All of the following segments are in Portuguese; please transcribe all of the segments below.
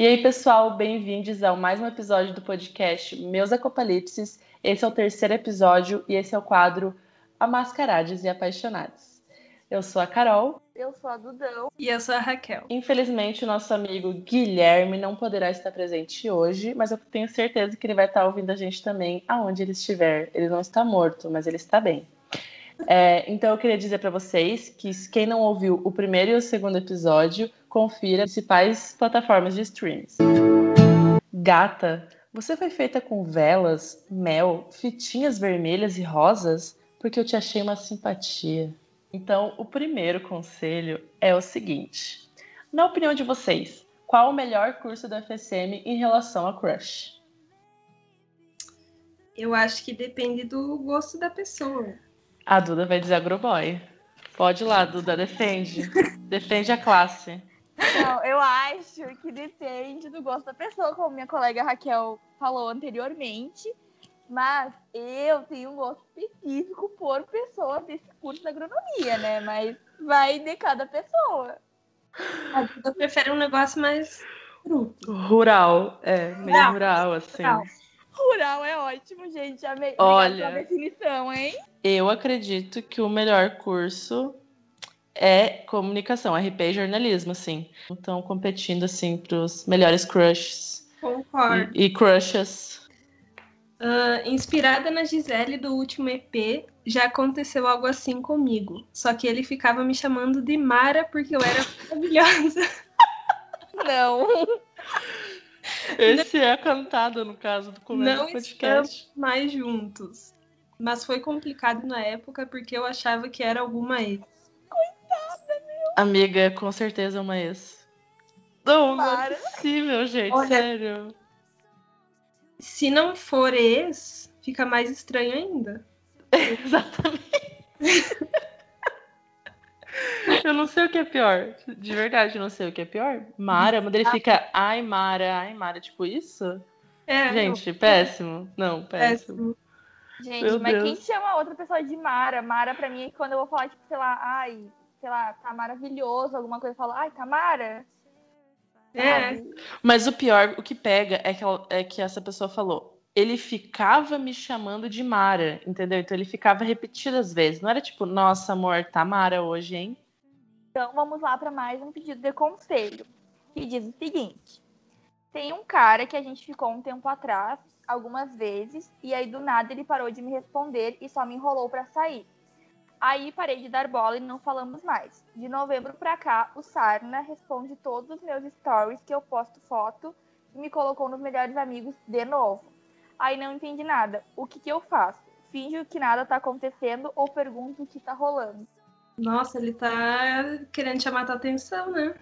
E aí, pessoal, bem-vindos a mais um episódio do podcast Meus Acopalipses. Esse é o terceiro episódio e esse é o quadro Amascarados e Apaixonados. Eu sou a Carol. Eu sou a Dudão. E eu sou a Raquel. Infelizmente, o nosso amigo Guilherme não poderá estar presente hoje, mas eu tenho certeza que ele vai estar ouvindo a gente também aonde ele estiver. Ele não está morto, mas ele está bem. É, então eu queria dizer para vocês que quem não ouviu o primeiro e o segundo episódio, confira as principais plataformas de streams. Gata, você foi feita com velas, mel, fitinhas vermelhas e rosas porque eu te achei uma simpatia. Então, o primeiro conselho é o seguinte: na opinião de vocês, qual o melhor curso da FSM em relação a crush? Eu acho que depende do gosto da pessoa. A Duda vai dizer agroboy. Pode ir lá, Duda, defende. defende a classe. Não, eu acho que depende do gosto da pessoa, como minha colega Raquel falou anteriormente. Mas eu tenho um gosto específico por pessoa desse curso de agronomia, né? Mas vai de cada pessoa. A Duda prefere um negócio mais rural, é, meio rural, rural assim. Rural. Rural é ótimo, gente. Amei. Olha, a definição, hein? Eu acredito que o melhor curso é comunicação, RP e jornalismo, assim. Estão competindo, assim, para os melhores crushes. Concordo. E, e crushes. Uh, inspirada na Gisele do último EP, já aconteceu algo assim comigo. Só que ele ficava me chamando de Mara porque eu era maravilhosa. Não. Esse é cantado, no caso do começo Não do podcast. Estamos mais juntos. Mas foi complicado na época porque eu achava que era alguma ex. Coitada, meu. Amiga, com certeza é uma ex. Não, não é possível, gente. Olha, sério. Se não for ex, fica mais estranho ainda. Exatamente. eu não sei o que é pior. De verdade, eu não sei o que é pior. Mara, mas ele fica, ai, Mara, ai, Mara, tipo isso? É, gente, não. péssimo. Não, péssimo. péssimo. Gente, Meu mas Deus. quem chama outra pessoa de Mara? Mara, pra mim, é quando eu vou falar, tipo, sei lá, ai, sei lá, tá maravilhoso, alguma coisa, eu falo, ai, Tamara. É. Mas o pior, o que pega é que, ela, é que essa pessoa falou. Ele ficava me chamando de Mara, entendeu? Então ele ficava repetidas vezes. Não era tipo, nossa, amor, tá Mara hoje, hein? Então vamos lá para mais um pedido de conselho. Que diz o seguinte: tem um cara que a gente ficou um tempo atrás, algumas vezes, e aí do nada ele parou de me responder e só me enrolou para sair. Aí parei de dar bola e não falamos mais. De novembro pra cá, o Sarna responde todos os meus stories que eu posto foto e me colocou nos melhores amigos de novo. Aí não entendi nada. O que, que eu faço? Finjo que nada tá acontecendo ou pergunto o que tá rolando? Nossa, ele tá querendo chamar tua atenção, né?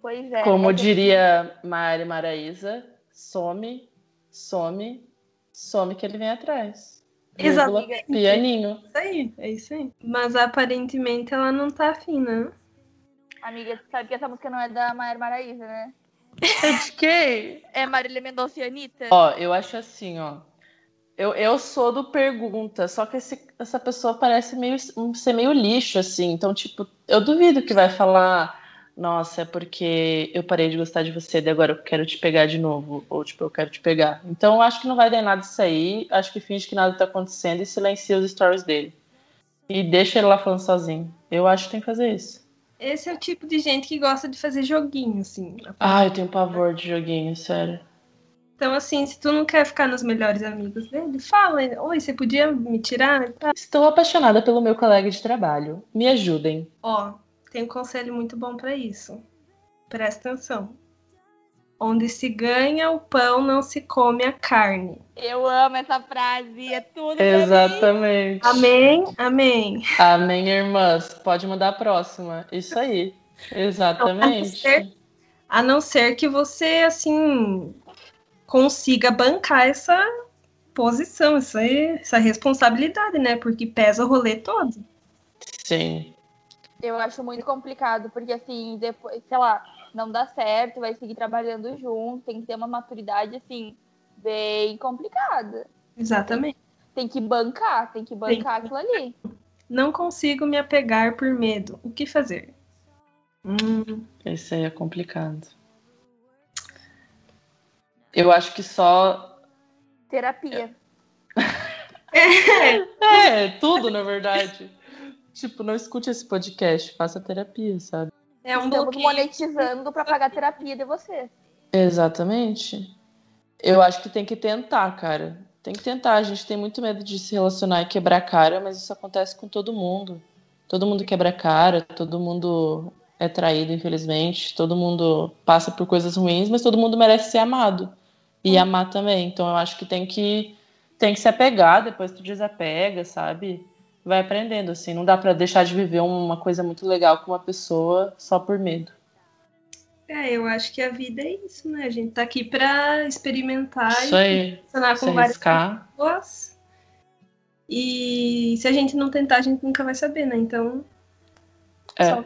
Pois é. Como né? diria Mari Maraísa, some, some, some que ele vem atrás. Exatamente. Pianinho. Isso aí, é isso aí. Mas aparentemente ela não tá afim, né? Amiga, tu sabe que essa música não é da Maíra Maraíza, né? É de quem? É Marília Mendonça e Anitta. Ó, eu acho assim, ó. Eu, eu sou do pergunta, só que esse, essa pessoa parece meio, ser meio lixo, assim. Então, tipo, eu duvido que vai falar nossa, é porque eu parei de gostar de você e agora eu quero te pegar de novo, ou tipo, eu quero te pegar. Então, acho que não vai dar nada isso aí, acho que finge que nada tá acontecendo e silencia os stories dele. E deixa ele lá falando sozinho. Eu acho que tem que fazer isso. Esse é o tipo de gente que gosta de fazer joguinho, assim. Ah, eu tenho pavor de joguinho, sério. Então, assim, se tu não quer ficar nos melhores amigos dele, fala. Oi, você podia me tirar? Estou apaixonada pelo meu colega de trabalho. Me ajudem. Ó, tem um conselho muito bom para isso. Presta atenção. Onde se ganha o pão, não se come a carne. Eu amo essa frase, é tudo. Exatamente. Amém, amém. Amém, irmãs. Pode mandar a próxima. Isso aí. Exatamente. A não, ser, a não ser que você, assim, consiga bancar essa posição, essa, essa responsabilidade, né? Porque pesa o rolê todo. Sim eu acho muito complicado, porque assim, depois, sei lá, não dá certo, vai seguir trabalhando junto, tem que ter uma maturidade, assim, bem complicada. Exatamente. Tem, tem que bancar, tem que bancar tem. aquilo ali. Não consigo me apegar por medo. O que fazer? Hum. Esse aí é complicado. Eu acho que só. Terapia. É, tudo, na verdade. tipo, não escute esse podcast, faça terapia, sabe? É um Estamos bloqueio. monetizando pra pagar terapia de vocês. Exatamente. Eu acho que tem que tentar, cara. Tem que tentar. A gente tem muito medo de se relacionar e quebrar a cara, mas isso acontece com todo mundo. Todo mundo quebra a cara, todo mundo é traído, infelizmente. Todo mundo passa por coisas ruins, mas todo mundo merece ser amado. E amar também. Então eu acho que tem que tem que se apegar, depois tu desapega, sabe? Vai aprendendo assim, não dá pra deixar de viver uma coisa muito legal com uma pessoa só por medo. É, eu acho que a vida é isso, né? A gente tá aqui pra experimentar Isso e se com várias arriscar. pessoas. E se a gente não tentar, a gente nunca vai saber, né? Então. É. só-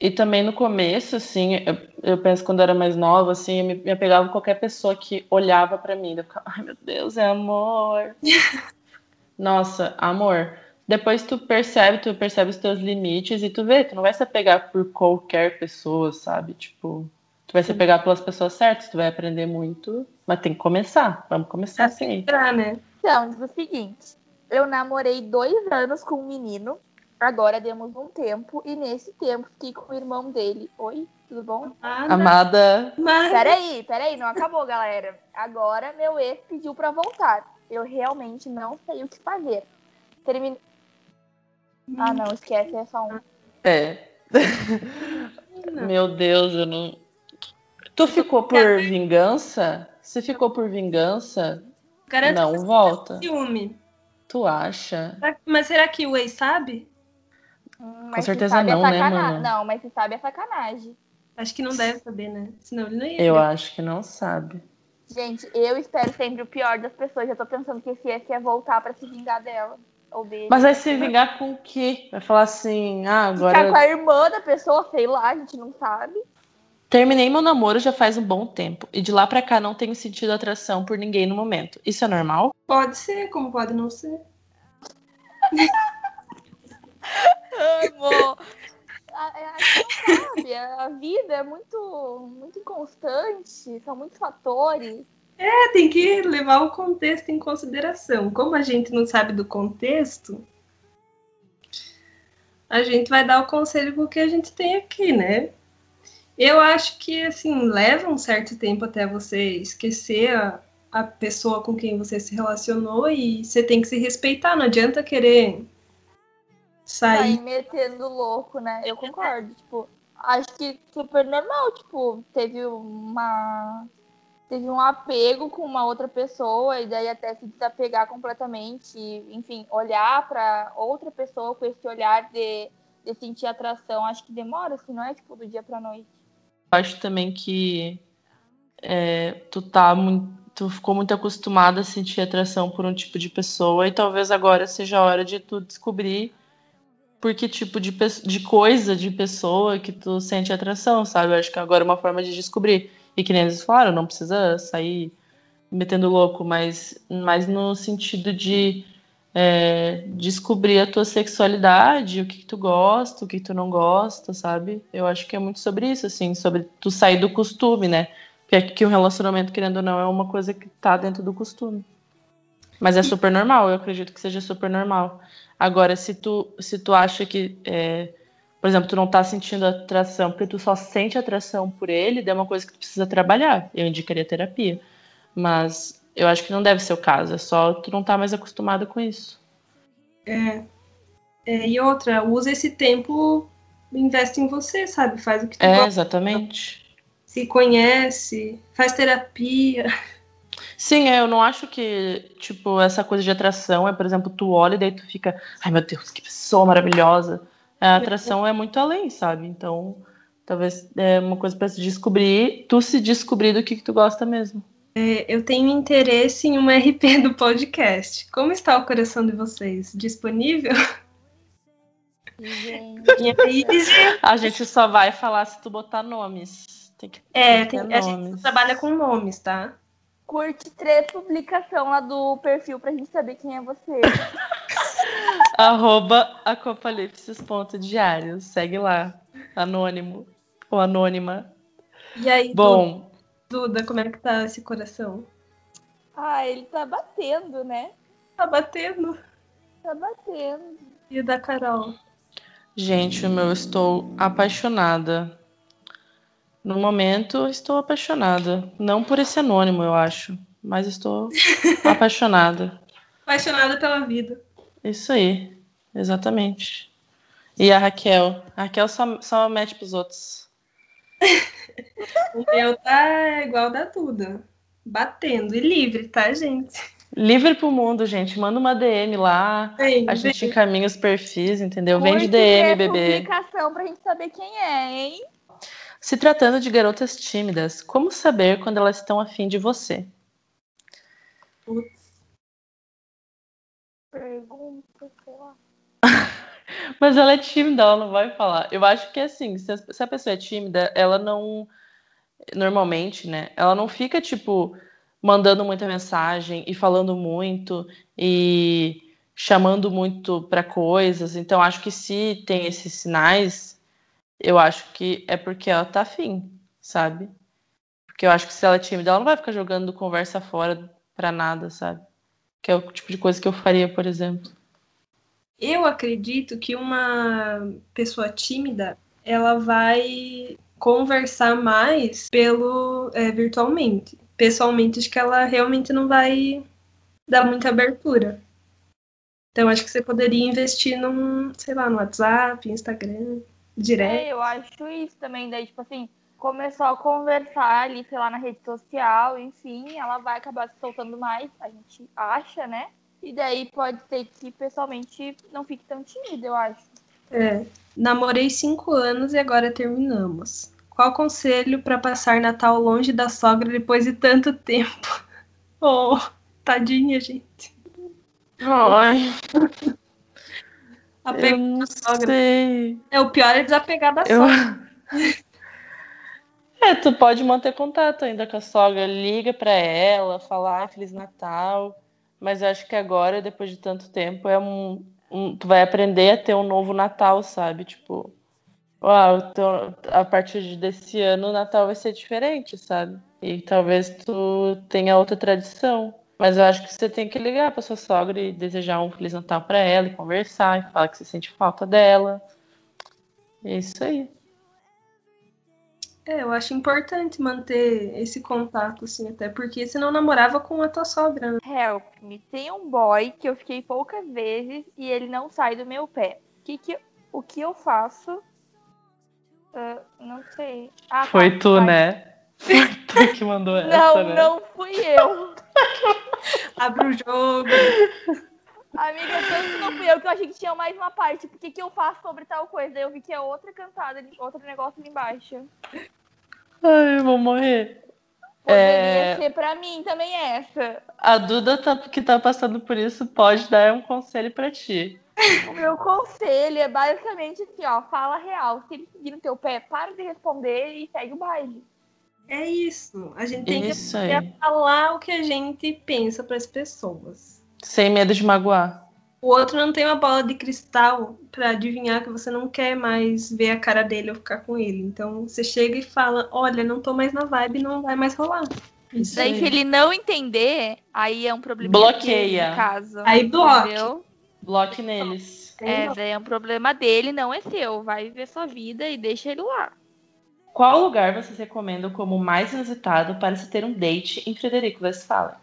E também no começo, assim, eu, eu penso quando eu era mais nova, assim, eu me, me apegava a qualquer pessoa que olhava pra mim. Eu ficava, ai meu Deus, é amor. Nossa, amor. Depois tu percebe, tu percebe os teus limites e tu vê, tu não vai se apegar por qualquer pessoa, sabe? Tipo, tu vai se apegar pelas pessoas certas, tu vai aprender muito, mas tem que começar. Vamos começar Assim, assim. pra, né? Então, diz o seguinte: eu namorei dois anos com um menino, agora demos um tempo, e nesse tempo fiquei com o irmão dele. Oi, tudo bom? Amada, mas Peraí, peraí, não acabou, galera. Agora meu ex pediu pra voltar. Eu realmente não sei o que fazer. Termin... Ah, não, esquece, é só um. é. Meu Deus, eu não. Tu ficou por vingança? Se ficou por vingança, garanto não que volta. é ciúme. Tu acha? Mas será que o ex sabe? Hum, mas se certeza sabe é não, né, sacana- mano? Não, mas se sabe é sacanagem. Acho que não deve saber, né? Senão ele não ia. Eu acho que não sabe. Gente, eu espero sempre o pior das pessoas. Já tô pensando que esse ex quer voltar pra se vingar dela. Mas vai se vingar com o quê? Vai falar assim, ah, Ficar com agora a irmã da pessoa, sei lá, a gente não sabe. terminei meu namoro já faz um bom tempo. E de lá pra cá não tenho sentido atração por ninguém no momento. Isso é normal? Pode ser, como pode não ser. Amo! A, a, a gente não sabe, a vida é muito, muito inconstante, são muitos fatores. É, tem que levar o contexto em consideração. Como a gente não sabe do contexto, a gente vai dar o conselho com o que a gente tem aqui, né? Eu acho que, assim, leva um certo tempo até você esquecer a, a pessoa com quem você se relacionou e você tem que se respeitar. Não adianta querer sair. Sair metendo louco, né? Eu concordo. Tipo, acho que super normal. Tipo, teve uma. Teve um apego com uma outra pessoa e daí até se desapegar completamente. Enfim, olhar pra outra pessoa com esse olhar de, de sentir atração. Acho que demora, assim, não é tipo do dia pra noite. Acho também que é, tu tá. Tu ficou muito acostumado a sentir atração por um tipo de pessoa e talvez agora seja a hora de tu descobrir por que tipo de, de coisa, de pessoa que tu sente atração, sabe? Eu acho que agora é uma forma de descobrir. E que nem eles falaram, não precisa sair metendo louco, mas, mas no sentido de é, descobrir a tua sexualidade, o que, que tu gosta, o que, tu não gosta, sabe? Eu acho que é muito sobre isso, assim, sobre tu sair do costume, né? Porque é que um relacionamento, querendo ou não, é uma coisa que tá dentro do costume. Mas é super normal, eu acredito que seja super normal. Agora, se tu, se tu acha que, é, por exemplo, tu não tá sentindo atração porque tu só sente atração por ele, é uma coisa que tu precisa trabalhar. Eu indicaria terapia. Mas eu acho que não deve ser o caso, é só tu não tá mais acostumado com isso. É, e outra, usa esse tempo, investe em você, sabe? Faz o que tu É, gosta, exatamente. se conhece, faz terapia. Sim, é, eu não acho que, tipo, essa coisa de atração é, por exemplo, tu olha e daí tu fica, ai meu Deus, que pessoa maravilhosa. A atração é muito além, sabe? Então, talvez é uma coisa pra se descobrir, tu se descobrir do que, que tu gosta mesmo. É, Eu tenho interesse em um RP do podcast. Como está o coração de vocês? Disponível? Gente, aí, A gente só vai falar se tu botar nomes. Tem que, é, tem ter a gente nomes. trabalha com nomes, tá? curte três publicações lá do perfil pra gente saber quem é você. Arroba acopalipsis.diário. Segue lá. Anônimo ou anônima. E aí, Bom, Duda, como é que tá esse coração? Ah, ele tá batendo, né? Tá batendo. Tá batendo. E o da Carol? Gente, o meu estou apaixonada. No momento, estou apaixonada. Não por esse anônimo, eu acho. Mas estou apaixonada. Apaixonada pela vida. Isso aí, exatamente. E a Raquel? A Raquel só, só mete pros outros. O meu tá igual da Duda. Batendo e livre, tá, gente? Livre pro mundo, gente. Manda uma DM lá. Vem, A gente encaminha os perfis, entendeu? Vem de DM, é bebê. publicação pra gente saber quem é, hein? Se tratando de garotas tímidas, como saber quando elas estão afim de você? Putz. Pergunta, sei lá. Mas ela é tímida, ela não vai falar. Eu acho que assim, se a, pessoa é tímida, ela não. Normalmente, né? Ela não fica, tipo, mandando muita mensagem e falando muito e chamando muito pra coisas. Então, acho que se tem esses sinais, eu acho que é porque ela tá afim, sabe? Porque eu acho que se ela é tímida, ela não vai ficar jogando conversa fora pra nada, sabe? Que é o tipo de coisa que eu faria, por exemplo. Eu acredito que uma pessoa tímida, ela vai conversar mais pelo é, virtualmente. Pessoalmente, acho que ela realmente não vai dar muita abertura. Então, acho que você poderia investir num, sei lá, no WhatsApp, Instagram, direto. É, eu acho isso também. Daí, tipo assim, começou a conversar ali, sei lá, na rede social, enfim, ela vai acabar se soltando mais, a gente acha, né? E daí pode ser que pessoalmente não fique tão tímida, eu acho. É. Namorei cinco anos e agora terminamos. Qual conselho para passar Natal longe da sogra depois de tanto tempo? Oh, tadinha, gente. Ai, eu não da sogra. sei. É, o pior é desapegar da Eu... sogra. É, tu pode manter contato ainda com a sogra, liga pra ela, falar "Ai, Feliz Natal. Mas eu acho que agora, depois de tanto tempo, é um, um- tu vai aprender a ter um novo Natal, sabe? Tipo, uau, então, a partir de- desse ano o Natal vai ser diferente, sabe? E talvez tu tenha outra tradição. Mas eu acho que você tem que ligar pra sua sogra e desejar um Feliz Natal pra ela e conversar e falar que você sente falta dela. É isso aí. É, eu acho importante manter esse contato, assim, até porque você não namorava com a tua sogra, né? Help me. Tem um boy que eu fiquei poucas vezes e ele não sai do meu pé. Que que, o que eu faço? Ah, não sei. Ah, tá, Foi tu, vai. né? Foi tu que mandou essa, Não, né? não fui eu. Abre o jogo. Amiga, tanto que não fui eu que eu achei que tinha mais uma parte. O que, que eu faço sobre tal coisa? Daí eu vi que é outra cantada, outro negócio ali embaixo. Ai, eu vou morrer. Poderia É. ser pra mim também essa. A Duda tá- que tá passando por isso pode dar um conselho pra ti. O meu conselho é basicamente assim, ó, fala real. Se ele seguir no teu pé, para de responder e segue o baile. É isso. A gente tem Isso que aí. aprender a falar o que a gente pensa para as pessoas. Sem medo de magoar. O outro não tem uma bola de cristal para adivinhar que você não quer mais ver a cara dele ou ficar com ele. Então você chega e fala: Olha, não tô mais na vibe, não vai mais rolar. Isso Daí, aí. se ele não entender, aí é um problema Bloqueia. dele, caso. Aí bloque. Entendeu? Bloque neles. É, daí é um problema dele, não é seu. Vai viver sua vida e deixa ele lá. Qual lugar vocês recomendam como mais inusitado para se ter um date em Frederico Westphalen?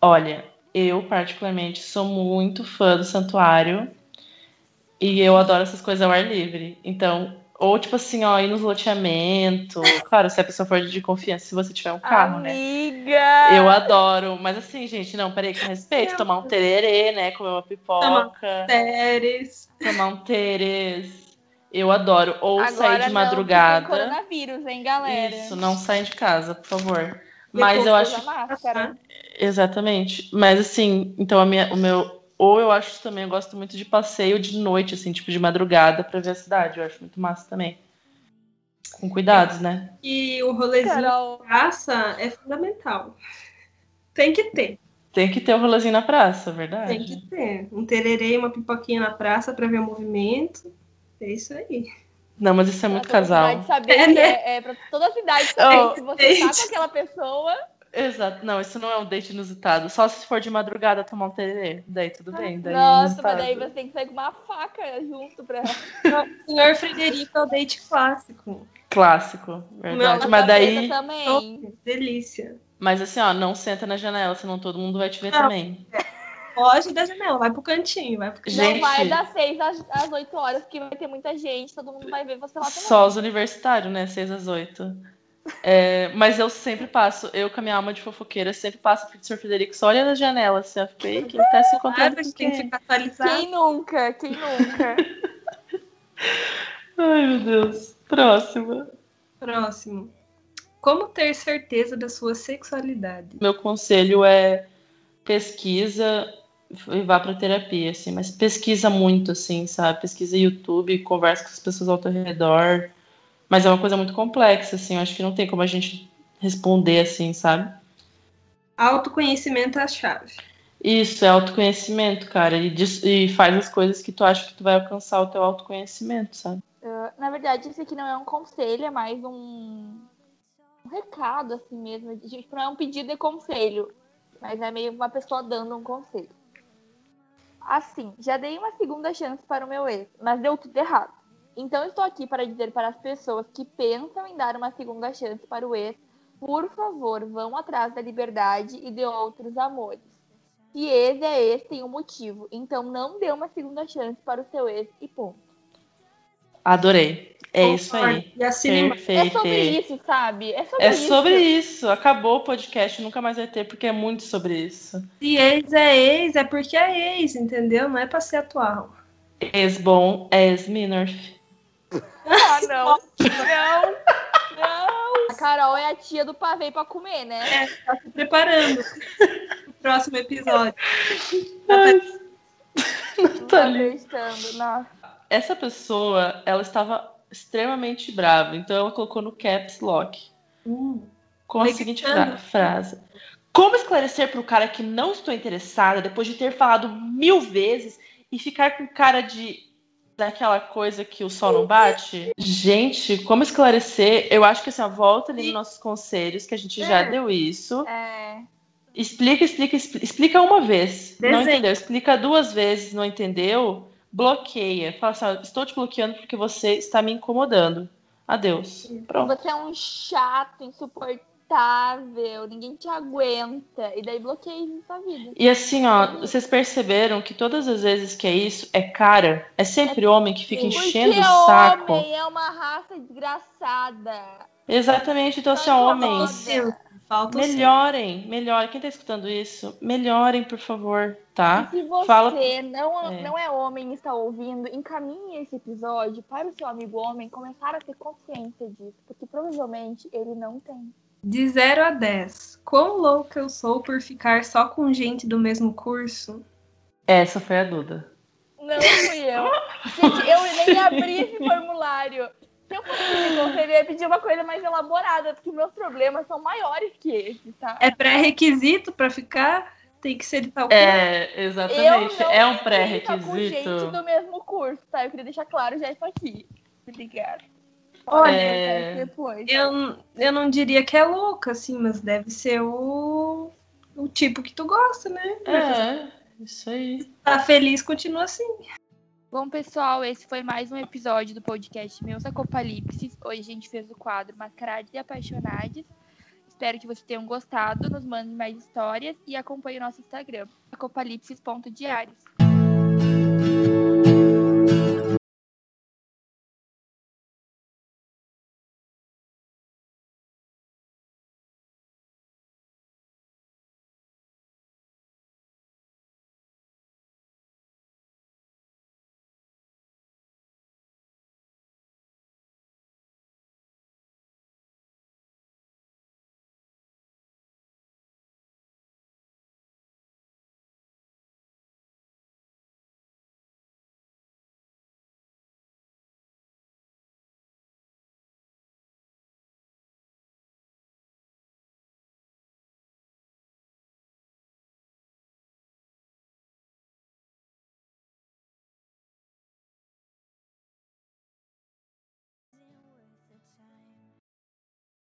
Olha, eu particularmente sou muito fã do santuário e eu adoro essas coisas ao ar livre. Então, ou tipo assim, ó, ir nos loteamento. Claro, se a pessoa for de confiança, se você tiver um carro, né? Amiga! Eu adoro, mas assim, gente, não, peraí, com respeito, tomar um tererê, né? Comer uma pipoca, Séries. tomar um tererês. Eu adoro. Ou Agora sair de não, madrugada. Tem coronavírus, hein, galera? Isso, não saem de casa, por favor. Mas eu acho. máscara. Exatamente. Mas assim, então a minha, o meu. Ou eu acho também, eu gosto muito de passeio de noite, assim, tipo de madrugada pra ver a cidade. Eu acho muito massa também. Com cuidados, né? E o rolezinho Carol, de praça é fundamental. Tem que ter. Tem que ter o rolezinho na praça, verdade. Tem que ter. Um tererê e uma pipoquinha na praça para ver o movimento. É isso aí. Não, mas isso é muito casal. saber, É, né? é, é pra toda a cidade saber Oh, que você tá gente. com aquela pessoa. Exato. Não, isso não é um date inusitado. Só se for de madrugada tomar um tererê. Daí tudo bem. Daí Nossa, inusitado. mas daí você tem que sair com uma faca junto pra. O senhor Frederico é o date clássico. Clássico, verdade. Meu, mas daí. também. Delícia. Mas assim, ó, não senta na janela, senão todo mundo vai te ver Não. também. Foge da janela, vai pro cantinho, vai pro cantinho. Gente. Não vai das 6 às, às 8 horas, porque vai ter muita gente, todo mundo vai ver você lá também. Só os universitários, né? 6 às 8. É, mas eu sempre passo, eu com a minha alma de fofoqueira, sempre passo pro Sr. Frederico só olha na janela, assim, fica aí, quem tá se encontrando Claro, com gente tem que quem? atualizado. Quem nunca? Quem nunca? Ai, meu Deus. Próxima. Próximo. Como ter certeza da sua sexualidade? Meu conselho é pesquisa e vá pra terapia, assim, mas pesquisa muito, assim, sabe? Pesquisa YouTube, conversa com as pessoas ao teu redor. Mas é uma coisa muito complexa, assim, eu acho que não tem como a gente responder assim, sabe? Autoconhecimento é a chave. Isso, é autoconhecimento, cara. E, diz- e faz as coisas que tu acha que tu vai alcançar o teu autoconhecimento, sabe? Uh, na verdade, esse aqui não é um conselho, é mais um, um recado, assim mesmo. Tipo, não é um pedido de conselho, mas é meio uma pessoa dando um conselho. Assim, já dei uma segunda chance para o meu ex, mas deu tudo errado. Então estou aqui para dizer para as pessoas que pensam em dar uma segunda chance para o ex, por favor, vão atrás da liberdade e de outros amores. Se ex é ex, tem um motivo. Então não dê uma segunda chance para o seu ex e ponto. Adorei. É isso aí. E assine embaixo. É Perfeito. sobre isso, sabe? É sobre É isso. sobre isso. Acabou o podcast, nunca mais vai ter, porque é muito sobre isso. Se ex é ex, é porque é ex, entendeu? Não é pra ser atual. Ex-bom, ex-Minorf. Ah, não. Não. Não. A Carol é a tia do pavê pra comer, né? Tá se preparando pro próximo episódio. Não tá acreditando. Nossa. Essa pessoa, ela estava extremamente brava, então ela colocou no caps lock. Hum. Com a seguinte fra- frase. Como esclarecer para o cara que não estou interessada depois de ter falado mil vezes e ficar com cara de daquela coisa que o sol não bate? Gente, como esclarecer? Eu acho que assim, ó, volta ali nos nossos conselhos, que a gente já É. deu isso. É. Explica, explica, expli- explica uma vez. Não Desenho. entendeu? Explica duas vezes, não entendeu? Bloqueia. Fala assim, estou te bloqueando porque você está me incomodando. Adeus. Pronto. Você é um chato, insuportável, ninguém te aguenta. E daí bloqueia sua vida. E assim, ó, vocês perceberam que todas as vezes que é isso, é cara. É sempre homem que fica enchendo o saco. homem é uma raça desgraçada. Exatamente, então assim, ó, homens, incomoda. Falta o seu. melhorem, melhorem. Quem tá escutando isso, melhorem, por favor, tá? E se você Fala- não, É. não é homem e está ouvindo, encaminhe esse episódio para o seu amigo homem começar a ter consciência disso, porque provavelmente ele não tem. De 0 a 10. Quão louca eu sou por ficar só com gente do mesmo curso? Essa foi a Duda. Não fui eu. Gente, eu nem abri esse formulário. Se eu fosse pedir conselho, eu ia pedir uma coisa mais elaborada, porque meus problemas são maiores que esse, tá? É pré-requisito pra ficar? Tem que ser de tal É, Eu exatamente. não É um fico com gente pré-requisito. do mesmo curso, tá? Eu queria deixar claro já isso aqui. Obrigada. Olha, É. depois. Eu, eu não diria que é louca, assim, mas deve ser o, o tipo que tu gosta, né? É, isso aí. Tá feliz, continua assim. Bom, pessoal, esse foi mais um episódio do podcast Meus Acopalipses. Hoje a gente fez o quadro Mascarados e Apaixonados. Espero que vocês tenham gostado. Nos mandem mais histórias e acompanhe o nosso Instagram, acopalipses.diários.